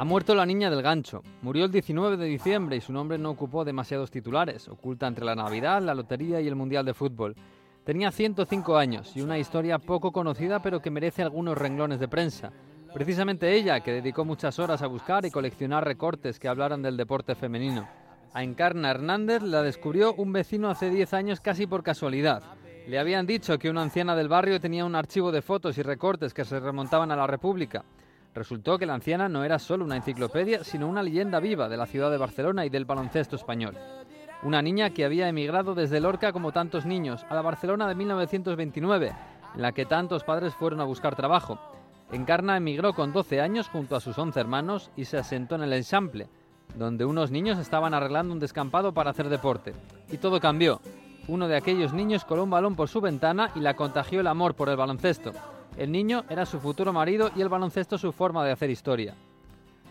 Ha muerto la niña del gancho. Murió el 19 de diciembre y su nombre no ocupó demasiados titulares, oculta entre la Navidad, la Lotería y el Mundial de Fútbol. Tenía 105 años y una historia poco conocida pero que merece algunos renglones de prensa. Precisamente ella, que dedicó muchas horas a buscar y coleccionar recortes que hablaran del deporte femenino. A Encarna Hernández la descubrió un vecino hace 10 años casi por casualidad. Le habían dicho que una anciana del barrio tenía un archivo de fotos y recortes que se remontaban a la República. Resultó que la anciana no era solo una enciclopedia, sino una leyenda viva de la ciudad de Barcelona y del baloncesto español. Una niña que había emigrado desde Lorca como tantos niños a la Barcelona de 1929, en la que tantos padres fueron a buscar trabajo. Encarna emigró con 12 años junto a sus 11 hermanos y se asentó en el Ensample, donde unos niños estaban arreglando un descampado para hacer deporte. Y todo cambió. Uno de aquellos niños coló un balón por su ventana y la contagió el amor por el baloncesto. El niño era su futuro marido y el baloncesto su forma de hacer historia.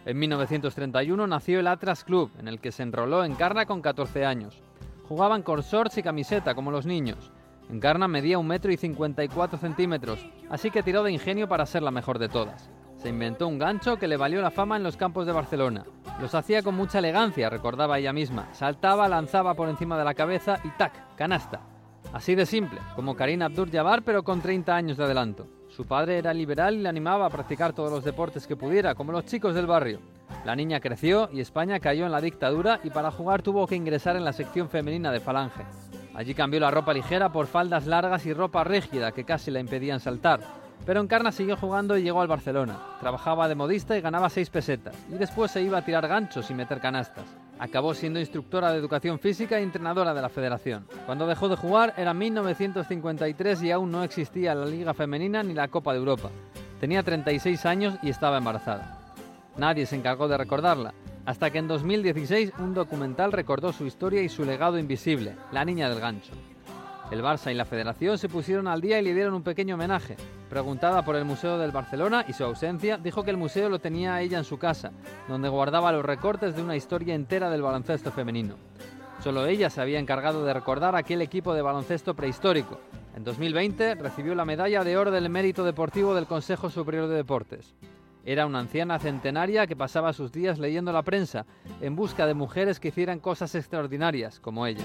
En 1931 nació el Atlas Club, en el que se enroló Encarna con 14 años. Jugaban con shorts y camiseta, como los niños. Encarna medía un metro y 54 centímetros, así que tiró de ingenio para ser la mejor de todas. Se inventó un gancho que le valió la fama en los campos de Barcelona. Los hacía con mucha elegancia, recordaba ella misma. Saltaba, lanzaba por encima de la cabeza y ¡tac! canasta. Así de simple, como Karina Abdur-Jabbar, pero con 30 años de adelanto. Su padre era liberal y le animaba a practicar todos los deportes que pudiera, como los chicos del barrio. La niña creció y España cayó en la dictadura y para jugar tuvo que ingresar en la sección femenina de Falange. Allí cambió la ropa ligera por faldas largas y ropa rígida que casi la impedían saltar. Pero Encarna siguió jugando y llegó al Barcelona. Trabajaba de modista y ganaba 6 pesetas. Y después se iba a tirar ganchos y meter canastas. Acabó siendo instructora de educación física y entrenadora de la federación. Cuando dejó de jugar era 1953 y aún no existía la Liga Femenina ni la Copa de Europa. Tenía 36 años y estaba embarazada. Nadie se encargó de recordarla, hasta que en 2016 un documental recordó su historia y su legado invisible, la niña del gancho. El Barça y la Federación se pusieron al día y le dieron un pequeño homenaje. Preguntada por el Museo del Barcelona y su ausencia, dijo que el museo lo tenía ella en su casa, donde guardaba los recortes de una historia entera del baloncesto femenino. Solo ella se había encargado de recordar aquel equipo de baloncesto prehistórico. En 2020 recibió la medalla de oro del mérito deportivo del Consejo Superior de Deportes. Era una anciana centenaria que pasaba sus días leyendo la prensa en busca de mujeres que hicieran cosas extraordinarias como ella.